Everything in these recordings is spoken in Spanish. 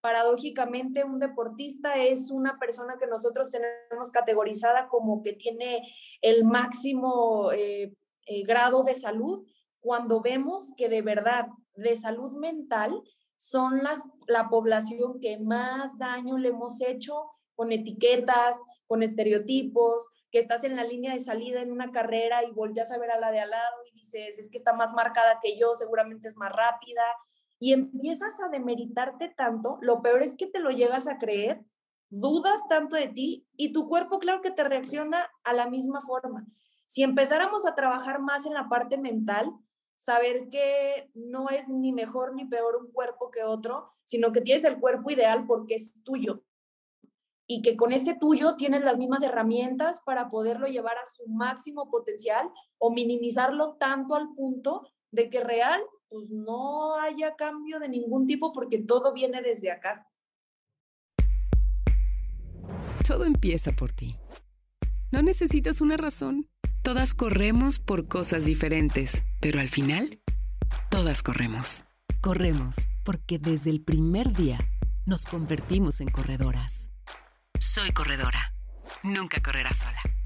paradójicamente un deportista es una persona que nosotros tenemos categorizada como que tiene el máximo eh, eh, grado de salud, cuando vemos que de verdad de salud mental son las, la población que más daño le hemos hecho con etiquetas, con estereotipos, que estás en la línea de salida en una carrera y volteas a ver a la de al lado y dices, es que está más marcada que yo, seguramente es más rápida, y empiezas a demeritarte tanto, lo peor es que te lo llegas a creer, dudas tanto de ti y tu cuerpo claro que te reacciona a la misma forma. Si empezáramos a trabajar más en la parte mental, saber que no es ni mejor ni peor un cuerpo que otro, sino que tienes el cuerpo ideal porque es tuyo y que con ese tuyo tienes las mismas herramientas para poderlo llevar a su máximo potencial o minimizarlo tanto al punto de que real pues no haya cambio de ningún tipo porque todo viene desde acá. Todo empieza por ti. No necesitas una razón. Todas corremos por cosas diferentes, pero al final, todas corremos. Corremos porque desde el primer día nos convertimos en corredoras. Soy corredora. Nunca correrás sola.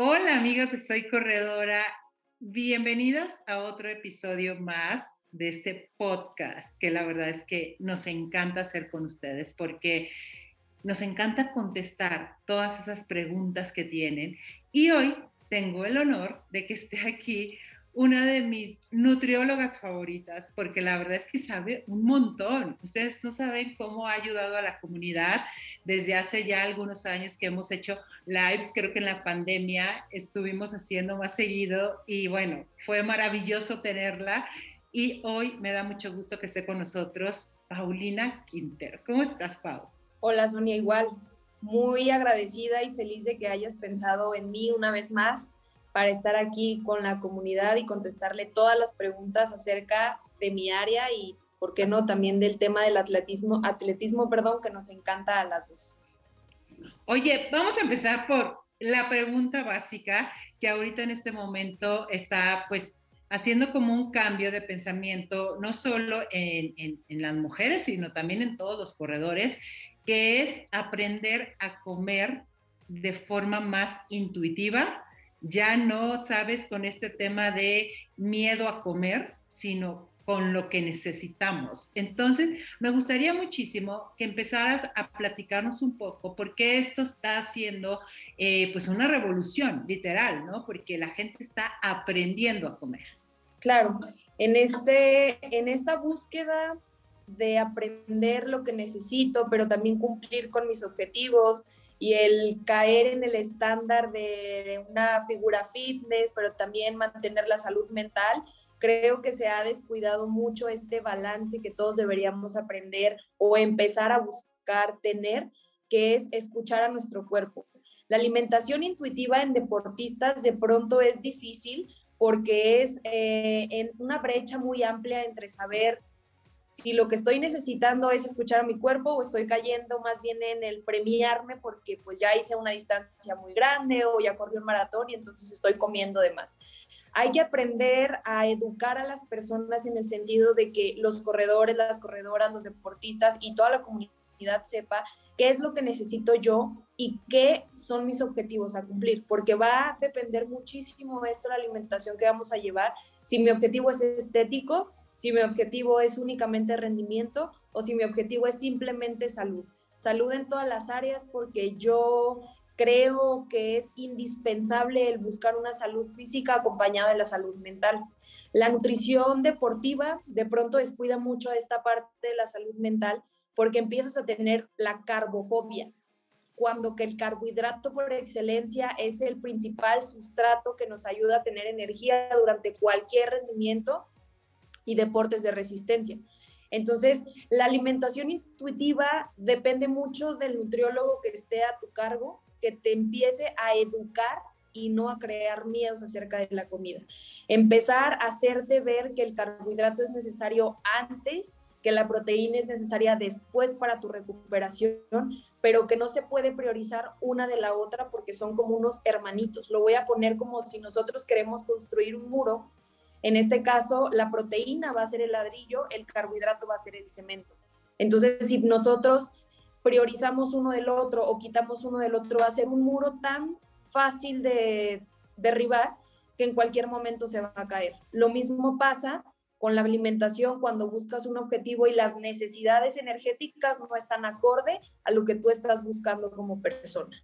Hola amigos de Soy Corredora, bienvenidos a otro episodio más de este podcast que la verdad es que nos encanta hacer con ustedes porque nos encanta contestar todas esas preguntas que tienen. Y hoy tengo el honor de que esté aquí una de mis nutriólogas favoritas, porque la verdad es que sabe un montón. Ustedes no saben cómo ha ayudado a la comunidad desde hace ya algunos años que hemos hecho lives, creo que en la pandemia estuvimos haciendo más seguido y bueno, fue maravilloso tenerla. Y hoy me da mucho gusto que esté con nosotros Paulina Quinter. ¿Cómo estás, Pau? Hola, Sonia, igual. Muy agradecida y feliz de que hayas pensado en mí una vez más para estar aquí con la comunidad y contestarle todas las preguntas acerca de mi área y, ¿por qué no?, también del tema del atletismo, atletismo, perdón, que nos encanta a las dos. Oye, vamos a empezar por la pregunta básica que ahorita en este momento está pues haciendo como un cambio de pensamiento, no solo en, en, las mujeres, sino también en todos los corredores, que es aprender a comer de forma más intuitiva, ya no sabes con este tema de miedo a comer, sino con lo que necesitamos. Entonces, me gustaría muchísimo que empezaras a platicarnos un poco por qué esto está haciendo eh, pues una revolución, literal, ¿no? Porque la gente está aprendiendo a comer. Claro, en, este, en esta búsqueda de aprender lo que necesito, pero también cumplir con mis objetivos, y el caer en el estándar de una figura fitness, pero también mantener la salud mental, creo que se ha descuidado mucho este balance que todos deberíamos aprender o empezar a buscar tener, que es escuchar a nuestro cuerpo. La alimentación intuitiva en deportistas de pronto es difícil porque es eh, en una brecha muy amplia entre saber si lo que estoy necesitando es escuchar a mi cuerpo o estoy cayendo más bien en el premiarme porque pues ya hice una distancia muy grande o ya corrí un maratón y entonces estoy comiendo de más. Hay que aprender a educar a las personas en el sentido de que los corredores, las corredoras, los deportistas y toda la comunidad sepa qué es lo que necesito yo y qué son mis objetivos a cumplir, porque va a depender muchísimo esto de la alimentación que vamos a llevar. Si mi objetivo es estético, si mi objetivo es únicamente rendimiento o si mi objetivo es simplemente salud. Salud en todas las áreas porque yo creo que es indispensable el buscar una salud física acompañada de la salud mental. La nutrición deportiva de pronto descuida mucho esta parte de la salud mental porque empiezas a tener la carbofobia, cuando que el carbohidrato por excelencia es el principal sustrato que nos ayuda a tener energía durante cualquier rendimiento y deportes de resistencia. Entonces, la alimentación intuitiva depende mucho del nutriólogo que esté a tu cargo, que te empiece a educar y no a crear miedos acerca de la comida. Empezar a hacerte ver que el carbohidrato es necesario antes, que la proteína es necesaria después para tu recuperación, pero que no se puede priorizar una de la otra porque son como unos hermanitos. Lo voy a poner como si nosotros queremos construir un muro En este caso, la proteína va a ser el ladrillo, el carbohidrato va a ser el cemento. Entonces, si nosotros priorizamos uno del otro o quitamos uno del otro, va a ser un muro tan fácil de derribar que en cualquier momento se va a caer. Lo mismo pasa con la alimentación cuando buscas un objetivo y las necesidades energéticas no están acorde a lo que tú estás buscando como persona.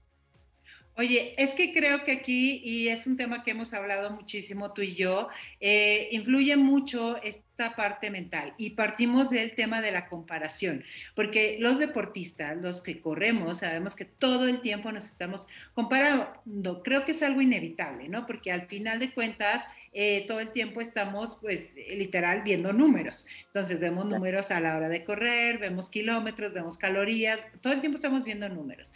Oye, es que creo que aquí, y es un tema que hemos hablado muchísimo tú y yo, eh, influye mucho esta parte mental y partimos del tema de la comparación, porque los deportistas, los que corremos, sabemos que todo el tiempo nos estamos comparando. Creo que es algo inevitable, ¿no? Porque al final de cuentas, eh, todo el tiempo estamos, pues, literal viendo números. Entonces, vemos números a la hora de correr, vemos kilómetros, vemos calorías, todo el tiempo estamos viendo números.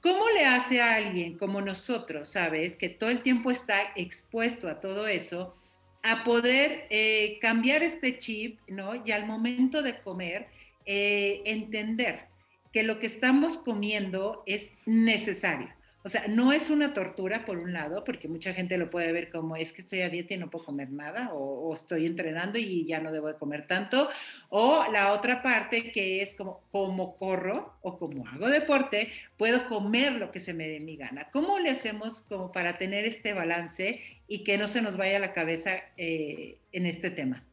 ¿Cómo le hace a alguien como nosotros, sabes, que todo el tiempo está expuesto a todo eso, a poder eh, cambiar este chip, ¿no? Y al momento de comer, eh, entender que lo que estamos comiendo es necesario. O sea, no es una tortura por un lado, porque mucha gente lo puede ver como es que estoy a dieta y no puedo comer nada, o, estoy entrenando y ya no debo de comer tanto, o la otra parte que es como, como corro o como hago deporte, puedo comer lo que se me dé mi gana. ¿Cómo le hacemos como para tener este balance y que no se nos vaya la cabeza eh, en este tema?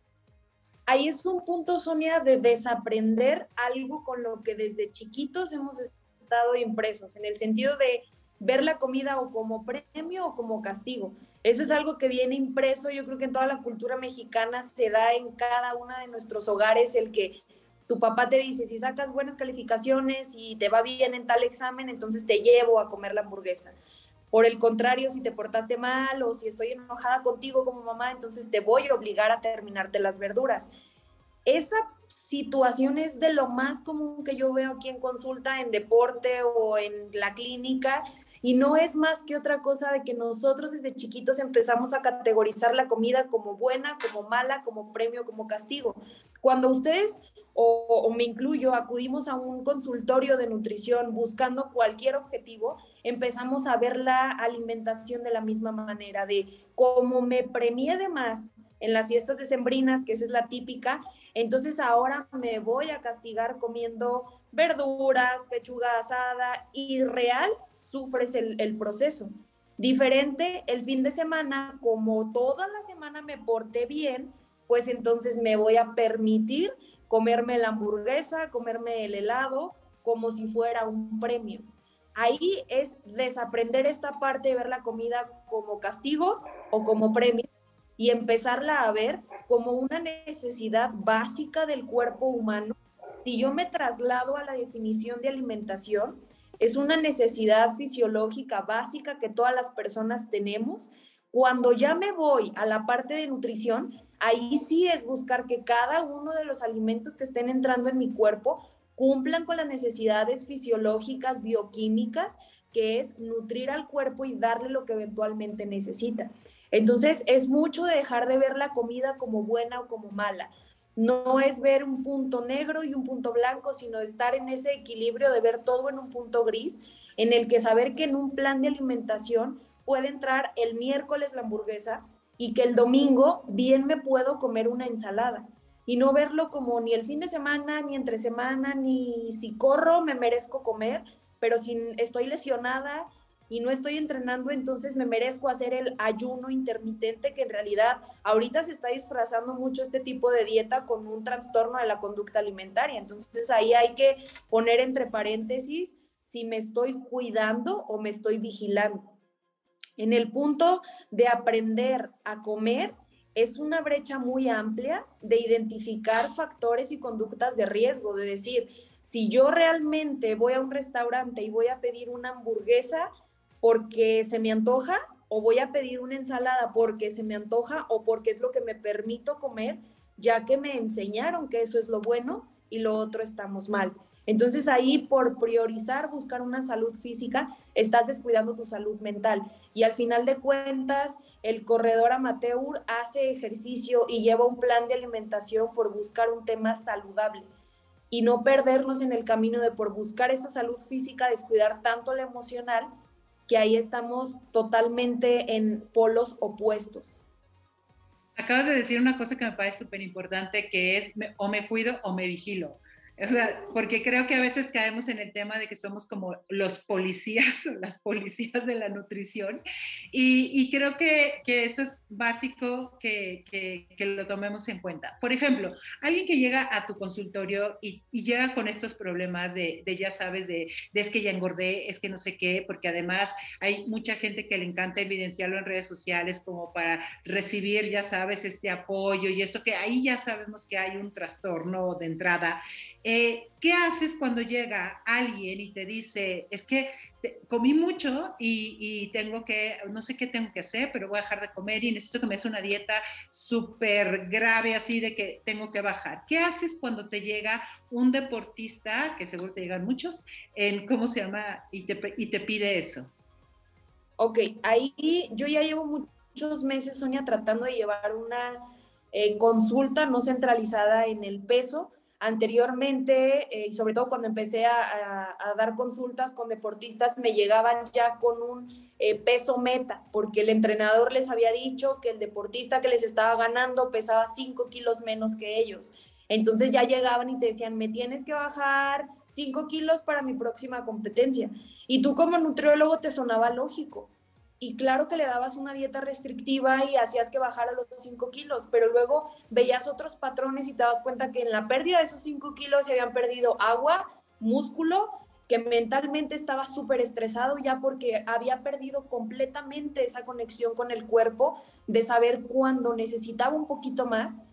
Ahí es un punto, Sonia, de desaprender algo con lo que desde chiquitos hemos estado impresos, en el sentido de ver la comida o como premio o como castigo. Eso es algo que viene impreso, yo creo que en toda la cultura mexicana se da en cada uno de nuestros hogares el que tu papá te dice, si sacas buenas calificaciones y te va bien en tal examen, entonces te llevo a comer la hamburguesa. Por el contrario, si te portaste mal o si estoy enojada contigo como mamá, entonces te voy a obligar a terminarte las verduras. Esa situación es de lo más común que yo veo aquí en consulta, en deporte o en la clínica, y no es más que otra cosa de que nosotros desde chiquitos empezamos a categorizar la comida como buena, como mala, como premio, como castigo. Cuando ustedes o, me incluyo, acudimos a un consultorio de nutrición buscando cualquier objetivo, empezamos a ver la alimentación de la misma manera, de como me premié de más en las fiestas decembrinas, que esa es la típica, entonces ahora me voy a castigar comiendo verduras, pechuga asada y real sufres el, el proceso. Diferente el fin de semana, como toda la semana me porté bien, pues entonces me voy a permitir comerme la hamburguesa, comerme el helado, como si fuera un premio. Ahí es desaprender esta parte de ver la comida como castigo o como premio y empezarla a ver como una necesidad básica del cuerpo humano si yo me traslado a la definición de alimentación, es una necesidad fisiológica básica que todas las personas tenemos. Cuando ya me voy a la parte de nutrición, ahí sí es buscar que cada uno de los alimentos que estén entrando en mi cuerpo cumplan con las necesidades fisiológicas, bioquímicas, que es nutrir al cuerpo y darle lo que eventualmente necesita. Entonces, es mucho de dejar de ver la comida como buena o como mala no es ver un punto negro y un punto blanco, sino estar en ese equilibrio de ver todo en un punto gris, en el que saber que en un plan de alimentación puede entrar el miércoles la hamburguesa y que el domingo bien me puedo comer una ensalada. Y no verlo como ni el fin de semana, ni entre semana, ni si corro me merezco comer, pero si estoy lesionada y no estoy entrenando, entonces me merezco hacer el ayuno intermitente, que en realidad ahorita se está disfrazando mucho este tipo de dieta con un trastorno de la conducta alimentaria. Entonces ahí hay que poner entre paréntesis si me estoy cuidando o me estoy vigilando. En el punto de aprender a comer, es una brecha muy amplia de identificar factores y conductas de riesgo, de decir, si yo realmente voy a un restaurante y voy a pedir una hamburguesa, porque se me antoja o voy a pedir una ensalada porque se me antoja o porque es lo que me permito comer, ya que me enseñaron que eso es lo bueno y lo otro estamos mal. Entonces ahí por priorizar buscar una salud física, estás descuidando tu salud mental. Y al final de cuentas, el corredor amateur hace ejercicio y lleva un plan de alimentación por buscar un tema saludable y no perdernos en el camino de por buscar esa salud física, descuidar tanto la emocional que ahí estamos totalmente en polos opuestos. Acabas de decir una cosa que me parece súper importante, que es o me cuido o me vigilo. O sea, porque creo que a veces caemos en el tema de que somos como los policías las policías de la nutrición y, y creo que, que, eso es básico que, que, que, lo tomemos en cuenta. Por ejemplo, alguien que llega a tu consultorio y, y llega con estos problemas de, de, ya sabes, de, de, es que ya engordé, es que no sé qué, porque además hay mucha gente que le encanta evidenciarlo en redes sociales como para recibir, ya sabes, este apoyo y eso que ahí ya sabemos que hay un trastorno de entrada. Eh, ¿Qué haces cuando llega alguien y te dice, es que comí mucho y, tengo que, no sé qué tengo que hacer, pero voy a dejar de comer y necesito que me des una dieta súper grave así de que tengo que bajar? ¿Qué haces cuando te llega un deportista, que seguro te llegan muchos, en cómo se llama, y te, y te pide eso? Ok, ahí yo ya llevo muchos meses, Sonia, tratando de llevar una eh, consulta no centralizada en el peso Anteriormente, eh, y sobre todo cuando empecé a, dar consultas con deportistas, me llegaban ya con un eh, peso meta, porque el entrenador les había dicho que el deportista que les estaba ganando pesaba 5 kilos menos que ellos. Entonces ya llegaban y te decían, me tienes que bajar 5 kilos para mi próxima competencia. Y tú como nutriólogo te sonaba lógico y claro que le dabas una dieta restrictiva y hacías que bajara los 5 kilos, pero luego veías otros patrones y te das cuenta que en la pérdida de esos 5 kilos se habían perdido agua, músculo, que mentalmente estaba súper estresado ya porque había perdido completamente esa conexión con el cuerpo de saber cuándo necesitaba un poquito más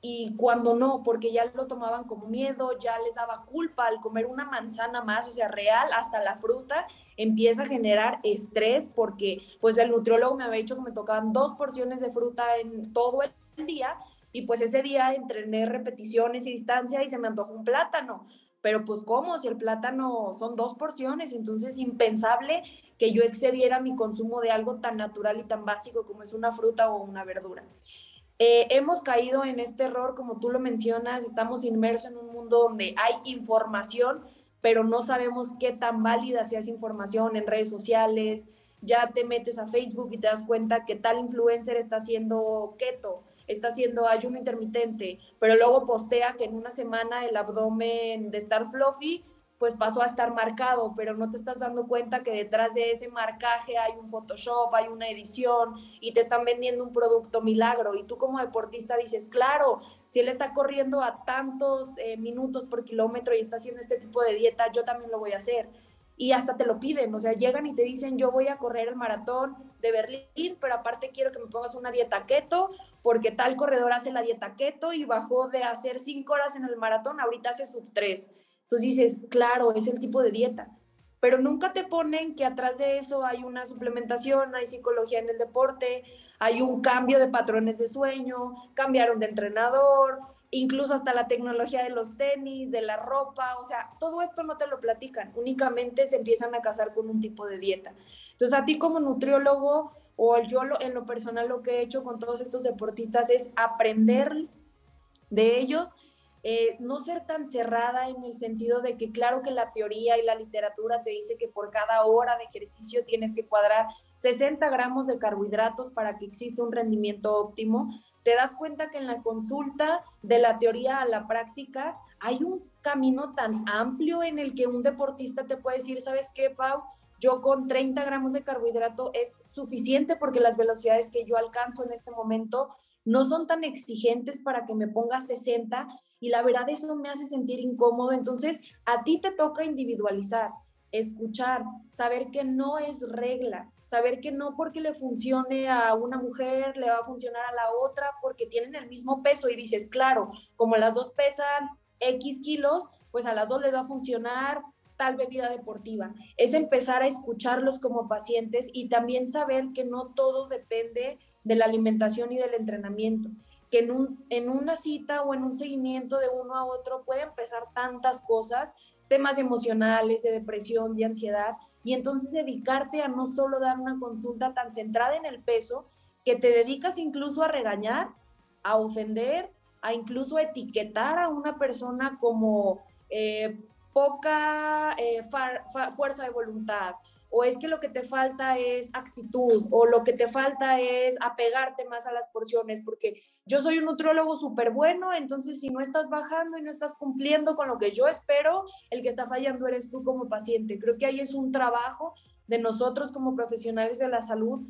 y cuando no, porque ya lo tomaban como miedo, ya les daba culpa al comer una manzana más, o sea, real, hasta la fruta, empieza a generar estrés porque pues el nutriólogo me había dicho que me tocaban dos porciones de fruta en todo el día y pues ese día entrené repeticiones y distancia y se me antojó un plátano. Pero pues cómo, si el plátano son dos porciones, entonces impensable que yo excediera mi consumo de algo tan natural y tan básico como es una fruta o una verdura. Eh, hemos caído en este error, como tú lo mencionas, estamos inmersos en un mundo donde hay información, pero no sabemos qué tan válida sea esa información en redes sociales. Ya te metes a Facebook y te das cuenta que tal influencer está haciendo keto, está haciendo ayuno intermitente, pero luego postea que en una semana el abdomen de estar fluffy pues pasó a estar marcado, pero no te estás dando cuenta que detrás de ese marcaje hay un Photoshop, hay una edición y te están vendiendo un producto milagro. Y tú como deportista dices, claro, si él está corriendo a tantos eh, minutos por kilómetro y está haciendo este tipo de dieta, yo también lo voy a hacer. Y hasta te lo piden, o sea, llegan y te dicen, yo voy a correr el maratón de Berlín, pero aparte quiero que me pongas una dieta keto, porque tal corredor hace la dieta keto y bajó de hacer cinco horas en el maratón, ahorita hace sub tres entonces dices, claro, es el tipo de dieta, pero nunca te ponen que atrás de eso hay una suplementación, hay psicología en el deporte, hay un cambio de patrones de sueño, cambiaron de entrenador, incluso hasta la tecnología de los tenis, de la ropa, o sea, todo esto no te lo platican, únicamente se empiezan a casar con un tipo de dieta. Entonces a ti como nutriólogo o yo en lo personal lo que he hecho con todos estos deportistas es aprender de ellos eh, no ser tan cerrada en el sentido de que claro que la teoría y la literatura te dice que por cada hora de ejercicio tienes que cuadrar 60 gramos de carbohidratos para que exista un rendimiento óptimo, te das cuenta que en la consulta de la teoría a la práctica hay un camino tan amplio en el que un deportista te puede decir, ¿sabes qué, Pau? Yo con 30 gramos de carbohidrato es suficiente porque las velocidades que yo alcanzo en este momento no son tan exigentes para que me ponga 60 y la verdad eso me hace sentir incómodo. Entonces, a ti te toca individualizar, escuchar, saber que no es regla, saber que no porque le funcione a una mujer le va a funcionar a la otra porque tienen el mismo peso y dices, claro, como las dos pesan X kilos, pues a las dos les va a funcionar tal bebida deportiva. Es empezar a escucharlos como pacientes y también saber que no todo depende de la alimentación y del entrenamiento que en, un, en una cita o en un seguimiento de uno a otro puede empezar tantas cosas, temas emocionales, de depresión, de ansiedad, y entonces dedicarte a no solo dar una consulta tan centrada en el peso, que te dedicas incluso a regañar, a ofender, a incluso etiquetar a una persona como eh, poca eh, fuerza de voluntad o es que lo que te falta es actitud, o lo que te falta es apegarte más a las porciones, porque yo soy un nutriólogo súper bueno, entonces si no estás bajando y no estás cumpliendo con lo que yo espero, el que está fallando eres tú como paciente. Creo que ahí es un trabajo de nosotros como profesionales de la salud,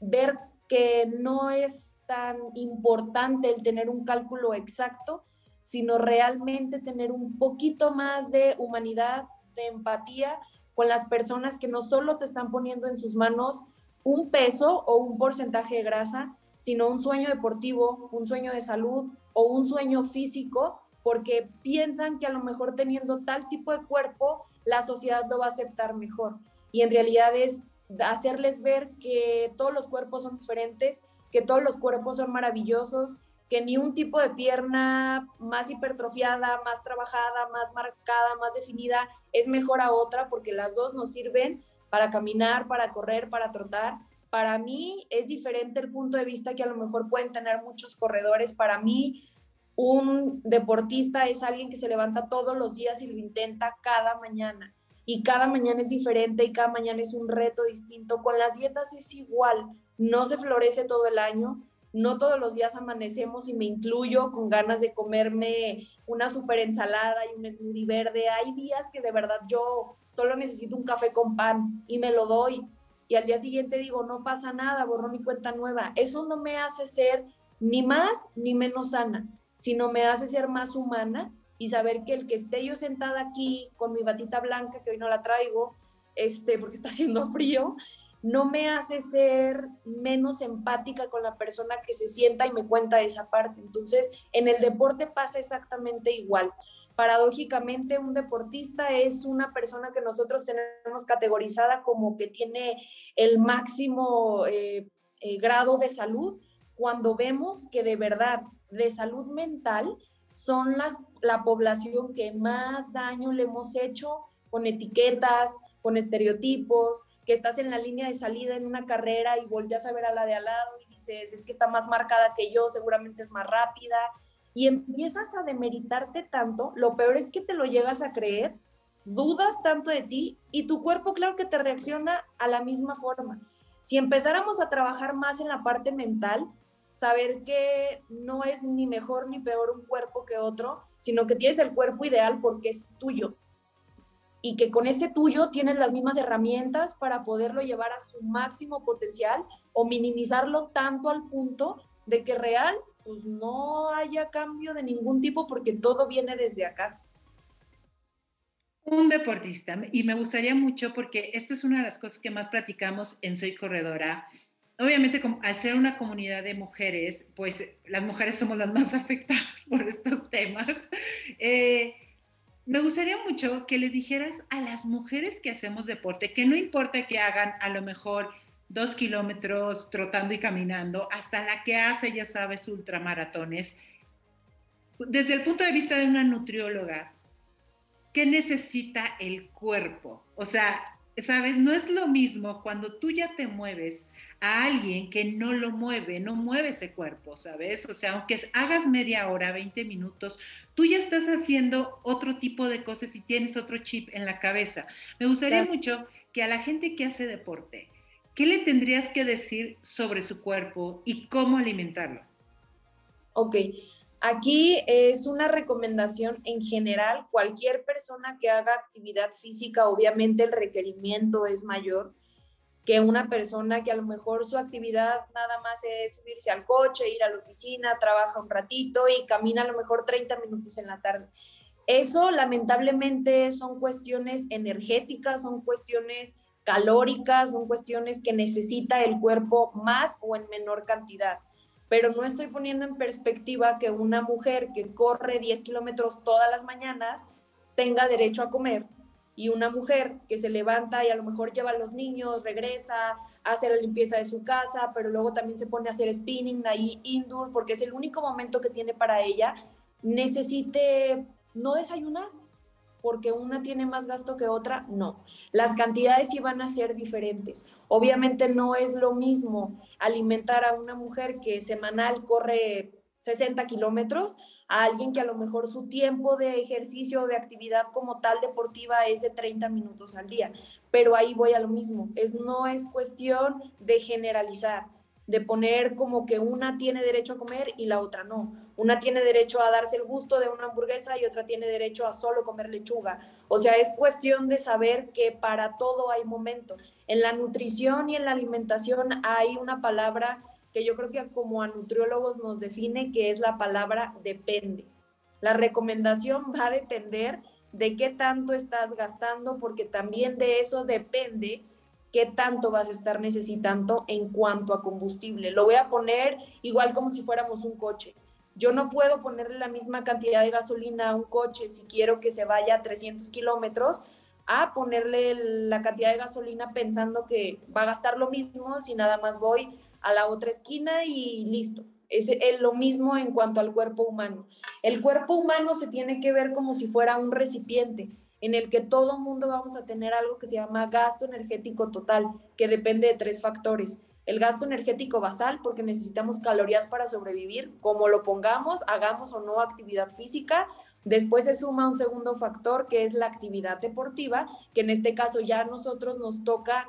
ver que no es tan importante el tener un cálculo exacto, sino realmente tener un poquito más de humanidad, de empatía con las personas que no solo te están poniendo en sus manos un peso o un porcentaje de grasa, sino un sueño deportivo, un sueño de salud o un sueño físico, porque piensan que a lo mejor teniendo tal tipo de cuerpo, la sociedad lo va a aceptar mejor. Y en realidad es hacerles ver que todos los cuerpos son diferentes, que todos los cuerpos son maravillosos, que ni un tipo de pierna más hipertrofiada, más trabajada, más marcada, más definida es mejor a otra porque las dos nos sirven para caminar, para correr, para trotar. Para mí es diferente el punto de vista que a lo mejor pueden tener muchos corredores. Para mí un deportista es alguien que se levanta todos los días y lo intenta cada mañana. Y cada mañana es diferente y cada mañana es un reto distinto. Con las dietas es igual. No se florece todo el año, no todos los días amanecemos y me incluyo con ganas de comerme una super ensalada y un smoothie verde. Hay días que de verdad yo solo necesito un café con pan y me lo doy. Y al día siguiente digo, no pasa nada, borrón y cuenta nueva. Eso no me hace ser ni más ni menos sana, sino me hace ser más humana y saber que el que esté yo sentada aquí con mi batita blanca, que hoy no la traigo, este, porque está haciendo frío, no me hace ser menos empática con la persona que se sienta y me cuenta esa parte. Entonces, en el deporte pasa exactamente igual. Paradójicamente, un deportista es una persona que nosotros tenemos categorizada como que tiene el máximo eh, eh, grado de salud, cuando vemos que de verdad de salud mental son las, la población que más daño le hemos hecho con etiquetas, con estereotipos, que estás en la línea de salida en una carrera y volteas a ver a la de al lado y dices, es que está más marcada que yo, seguramente es más rápida, y empiezas a demeritarte tanto, lo peor es que te lo llegas a creer, dudas tanto de ti y tu cuerpo claro que te reacciona a la misma forma. Si empezáramos a trabajar más en la parte mental, saber que no es ni mejor ni peor un cuerpo que otro, sino que tienes el cuerpo ideal porque es tuyo, y que con ese tuyo tienes las mismas herramientas para poderlo llevar a su máximo potencial o minimizarlo tanto al punto de que real pues no haya cambio de ningún tipo porque todo viene desde acá. Un deportista, y me gustaría mucho porque esto es una de las cosas que más platicamos en Soy Corredora. Obviamente, al ser una comunidad de mujeres, pues las mujeres somos las más afectadas por estos temas. Eh, me gustaría mucho que le dijeras a las mujeres que hacemos deporte que no importa que hagan a lo mejor dos kilómetros trotando y caminando, hasta la que hace, ya sabes, ultramaratones, desde el punto de vista de una nutrióloga, ¿qué necesita el cuerpo? O sea, sabes, no es lo mismo cuando tú ya te mueves a alguien que no lo mueve, no mueve ese cuerpo, ¿sabes? O sea, aunque hagas media hora, 20 minutos, tú ya estás haciendo otro tipo de cosas y tienes otro chip en la cabeza. Me gustaría mucho que a la gente que hace deporte, ¿qué le tendrías que decir sobre su cuerpo y cómo alimentarlo? Ok, Aquí es una recomendación en general, cualquier persona que haga actividad física, obviamente el requerimiento es mayor que una persona que a lo mejor su actividad nada más es subirse al coche, ir a la oficina, trabaja un ratito y camina a lo mejor 30 minutos en la tarde. Eso lamentablemente son cuestiones energéticas, son cuestiones calóricas, son cuestiones que necesita el cuerpo más o en menor cantidad pero no estoy poniendo en perspectiva que una mujer que corre 10 kilómetros todas las mañanas tenga derecho a comer y una mujer que se levanta y a lo mejor lleva a los niños, regresa, hace la limpieza de su casa, pero luego también se pone a hacer spinning ahí indoor porque es el único momento que tiene para ella, necesite no desayunar porque una tiene más gasto que otra, no. Las cantidades sí van a ser diferentes. Obviamente no es lo mismo alimentar a una mujer que semanal corre 60 kilómetros a alguien que a lo mejor su tiempo de ejercicio o de actividad como tal deportiva es de 30 minutos al día. Pero ahí voy a lo mismo, es, no es cuestión de generalizar, de poner como que una tiene derecho a comer y la otra no. Una tiene derecho a darse el gusto de una hamburguesa y otra tiene derecho a solo comer lechuga. O sea, es cuestión de saber que para todo hay momentos. En la nutrición y en la alimentación hay una palabra que yo creo que como a nutriólogos nos define, que es la palabra depende. La recomendación va a depender de qué tanto estás gastando, porque también de eso depende qué tanto vas a estar necesitando en cuanto a combustible. Lo voy a poner igual como si fuéramos un coche. Yo no puedo ponerle la misma cantidad de gasolina a un coche si quiero que se vaya a 300 kilómetros a ponerle la cantidad de gasolina pensando que va a gastar lo mismo si nada más voy a la otra esquina y listo. Es, lo mismo en cuanto al cuerpo humano. El cuerpo humano se tiene que ver como si fuera un recipiente en el que todo mundo vamos a tener algo que se llama gasto energético total, que depende de tres factores. El gasto energético basal, porque necesitamos calorías para sobrevivir, como lo pongamos, hagamos o no actividad física. Después se suma un segundo factor, que es la actividad deportiva, que en este caso ya a nosotros nos toca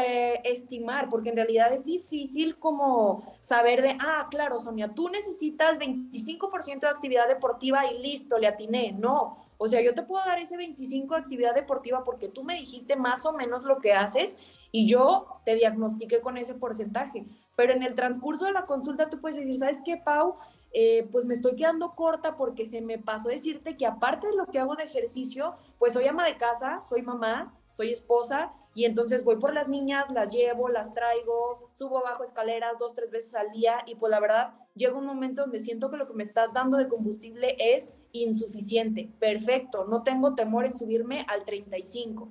eh, estimar, porque en realidad es difícil como saber de, ah, claro, Sonia, tú necesitas 25% de actividad deportiva y listo, le atiné. No, o sea, yo te puedo dar ese 25 de actividad deportiva porque tú me dijiste más o menos lo que haces y yo te diagnostiqué con ese porcentaje. Pero en el transcurso de la consulta tú puedes decir, ¿sabes qué, Pau? Eh, pues me estoy quedando corta porque se me pasó decirte que aparte de lo que hago de ejercicio, pues soy ama de casa, soy mamá, soy esposa y entonces voy por las niñas, las llevo, las traigo, subo abajo escaleras dos, tres veces al día y pues la verdad llega un momento donde siento que lo que me estás dando de combustible es insuficiente. Perfecto, no tengo temor en subirme al 35.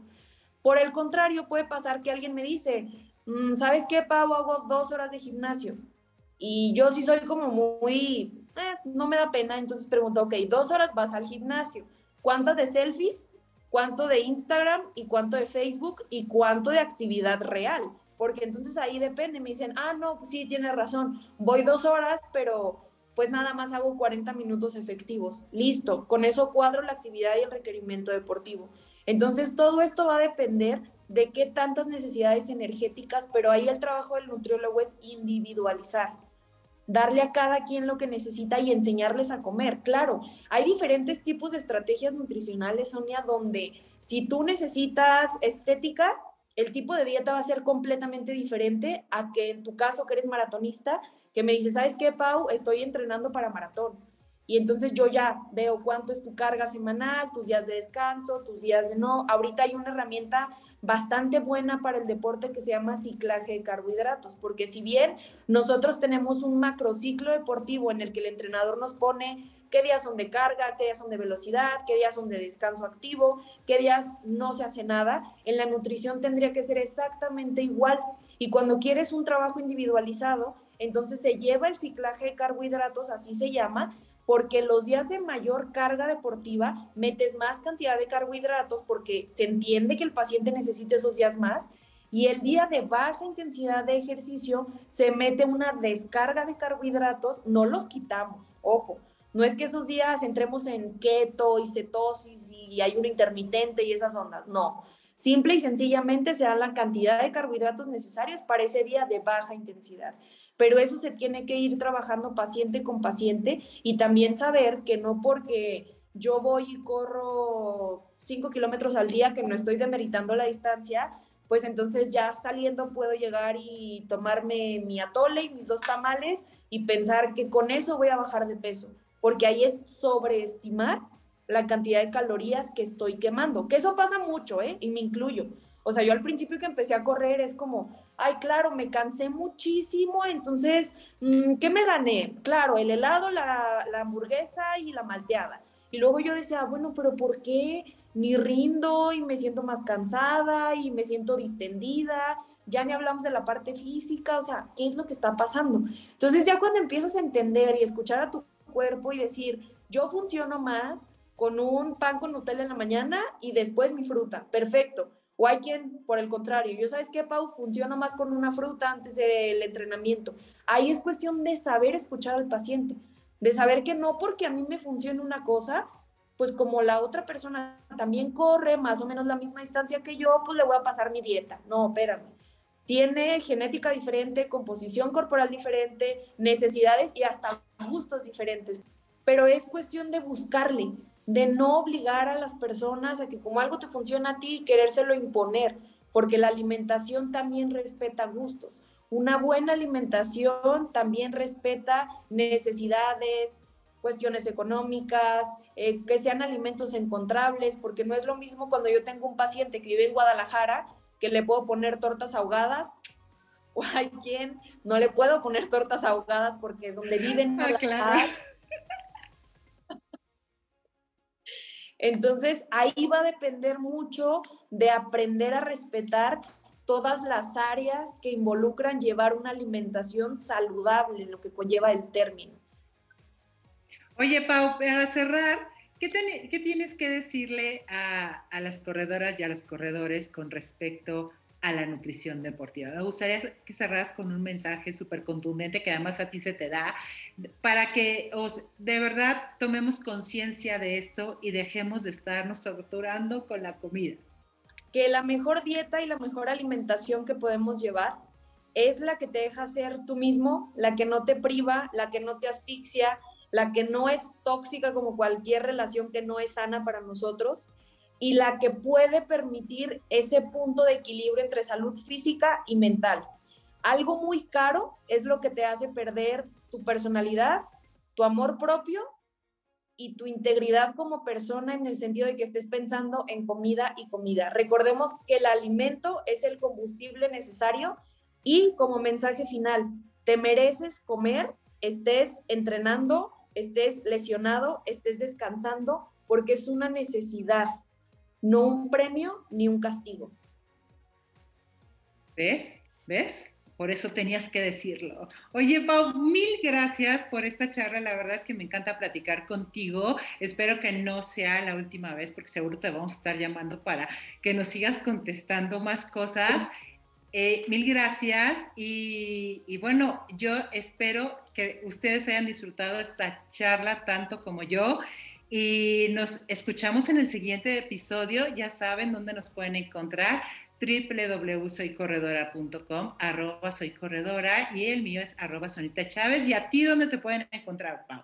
Por el contrario, puede pasar que alguien me dice, mm, ¿sabes qué, Pau? Hago dos horas de gimnasio. Y yo sí soy como muy, eh, no me da pena, entonces pregunto, ok, dos horas vas al gimnasio. ¿Cuántas de selfies? Cuánto de Instagram y cuánto de Facebook y cuánto de actividad real. Porque entonces ahí depende, me dicen, ah, no, pues sí, tienes razón, voy dos horas, pero pues nada más hago 40 minutos efectivos. Listo, con eso cuadro la actividad y el requerimiento deportivo. Entonces todo esto va a depender de qué tantas necesidades energéticas, pero ahí el trabajo del nutriólogo es individualizar darle a cada quien lo que necesita y enseñarles a comer. Claro, hay diferentes tipos de estrategias nutricionales, Sonia, donde si tú necesitas estética, el tipo de dieta va a ser completamente diferente a que en tu caso, que eres maratonista, que me dices, ¿sabes qué, Pau? Estoy entrenando para maratón. Y entonces yo ya veo cuánto es tu carga semanal, tus días de descanso, tus días de no. Ahorita hay una herramienta bastante buena para el deporte que se llama ciclaje de carbohidratos, porque si bien nosotros tenemos un macrociclo deportivo en el que el entrenador nos pone qué días son de carga, qué días son de velocidad, qué días son de descanso activo, qué días no se hace nada, en la nutrición tendría que ser exactamente igual. Y cuando quieres un trabajo individualizado, entonces se lleva el ciclaje de carbohidratos, así se llama, porque los días de mayor carga deportiva metes más cantidad de carbohidratos porque se entiende que el paciente necesita esos días más y el día de baja intensidad de ejercicio se mete una descarga de carbohidratos, no los quitamos, ojo, no es que esos días entremos en keto y cetosis y hay un intermitente y esas ondas, no. Simple y sencillamente se da la cantidad de carbohidratos necesarios para ese día de baja intensidad pero eso se tiene que ir trabajando paciente con paciente y también saber que no porque yo voy y corro 5 kilómetros al día, que no estoy demeritando la distancia, pues entonces ya saliendo puedo llegar y tomarme mi atole y mis dos tamales y pensar que con eso voy a bajar de peso, porque ahí es sobreestimar la cantidad de calorías que estoy quemando, que eso pasa mucho, ¿eh? Y me incluyo. O sea, yo al principio que empecé a correr es como, ay, claro, me cansé muchísimo, entonces, mm, ¿qué me gané? Claro, el helado, la, hamburguesa y la malteada. Y luego yo decía, bueno, pero ¿por qué ni rindo y me siento más cansada y me siento distendida? Ya ni hablamos de la parte física, o sea, ¿qué es lo que está pasando? Entonces ya cuando empiezas a entender y escuchar a tu cuerpo y decir, yo funciono más con un pan con Nutella en la mañana y después mi fruta, perfecto o hay quien, por el contrario, yo sabes que, Pau, funciona más con una fruta antes del entrenamiento. Ahí es cuestión de saber escuchar al paciente. de saber que no porque a mí me funcione una cosa, pues como la otra persona también corre más o menos la misma distancia que yo, pues le voy a pasar mi dieta. No, espérame. Tiene genética diferente, composición corporal diferente, necesidades y hasta gustos diferentes. Pero es cuestión de buscarle, de no obligar a las personas a que como algo te funciona a ti, querérselo imponer, porque la alimentación también respeta gustos. Una buena alimentación también respeta necesidades, cuestiones económicas, eh, que sean alimentos encontrables, porque no es lo mismo cuando yo tengo un paciente que vive en Guadalajara, que le puedo poner tortas ahogadas, o hay quien no le puedo poner tortas ahogadas porque donde viven... Ah, claro. Entonces, ahí va a depender mucho de aprender a respetar todas las áreas que involucran llevar una alimentación saludable, lo que conlleva el término. Oye, Pau, para cerrar, ¿qué, tienes que decirle a, las corredoras y a los corredores con respecto a la nutrición deportiva? Me gustaría que cerraras con un mensaje súper contundente que además a ti se te da, para que os, de verdad tomemos conciencia de esto y dejemos de estarnos torturando con la comida. Que la mejor dieta y la mejor alimentación que podemos llevar es la que te deja ser tú mismo, la que no te priva, la que no te asfixia, la que no es tóxica como cualquier relación que no es sana para nosotros y la que puede permitir ese punto de equilibrio entre salud física y mental. Algo muy caro es lo que te hace perder tu personalidad, tu amor propio y tu integridad como persona en el sentido de que estés pensando en comida y comida. Recordemos que el alimento es el combustible necesario y como mensaje final, te mereces comer, estés entrenando estés lesionado, estés descansando, porque es una necesidad, no un premio ni un castigo. ¿Ves? ¿Ves? Por eso tenías que decirlo. Oye, Pau, mil gracias por esta charla. La verdad es que me encanta platicar contigo. Espero que no sea la última vez, porque seguro te vamos a estar llamando para que nos sigas contestando más cosas. Eh, mil gracias y, bueno, yo espero que ustedes hayan disfrutado esta charla tanto como yo y nos escuchamos en el siguiente episodio. Ya saben dónde nos pueden encontrar www.soycorredora.com, arroba soy corredora y el mío es arroba Sonita Chávez. ¿Y a ti dónde te pueden encontrar, Pau?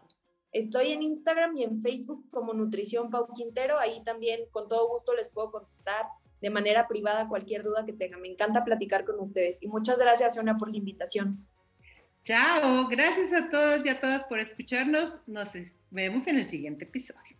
Estoy en Instagram y en Facebook como Nutrición Pau Quintero. Ahí también con todo gusto les puedo contestar de manera privada cualquier duda que tengan. Me encanta platicar con ustedes y muchas gracias, Sonia, por la invitación. Chao, gracias a todos y a todas por escucharnos. Nos vemos en el siguiente episodio.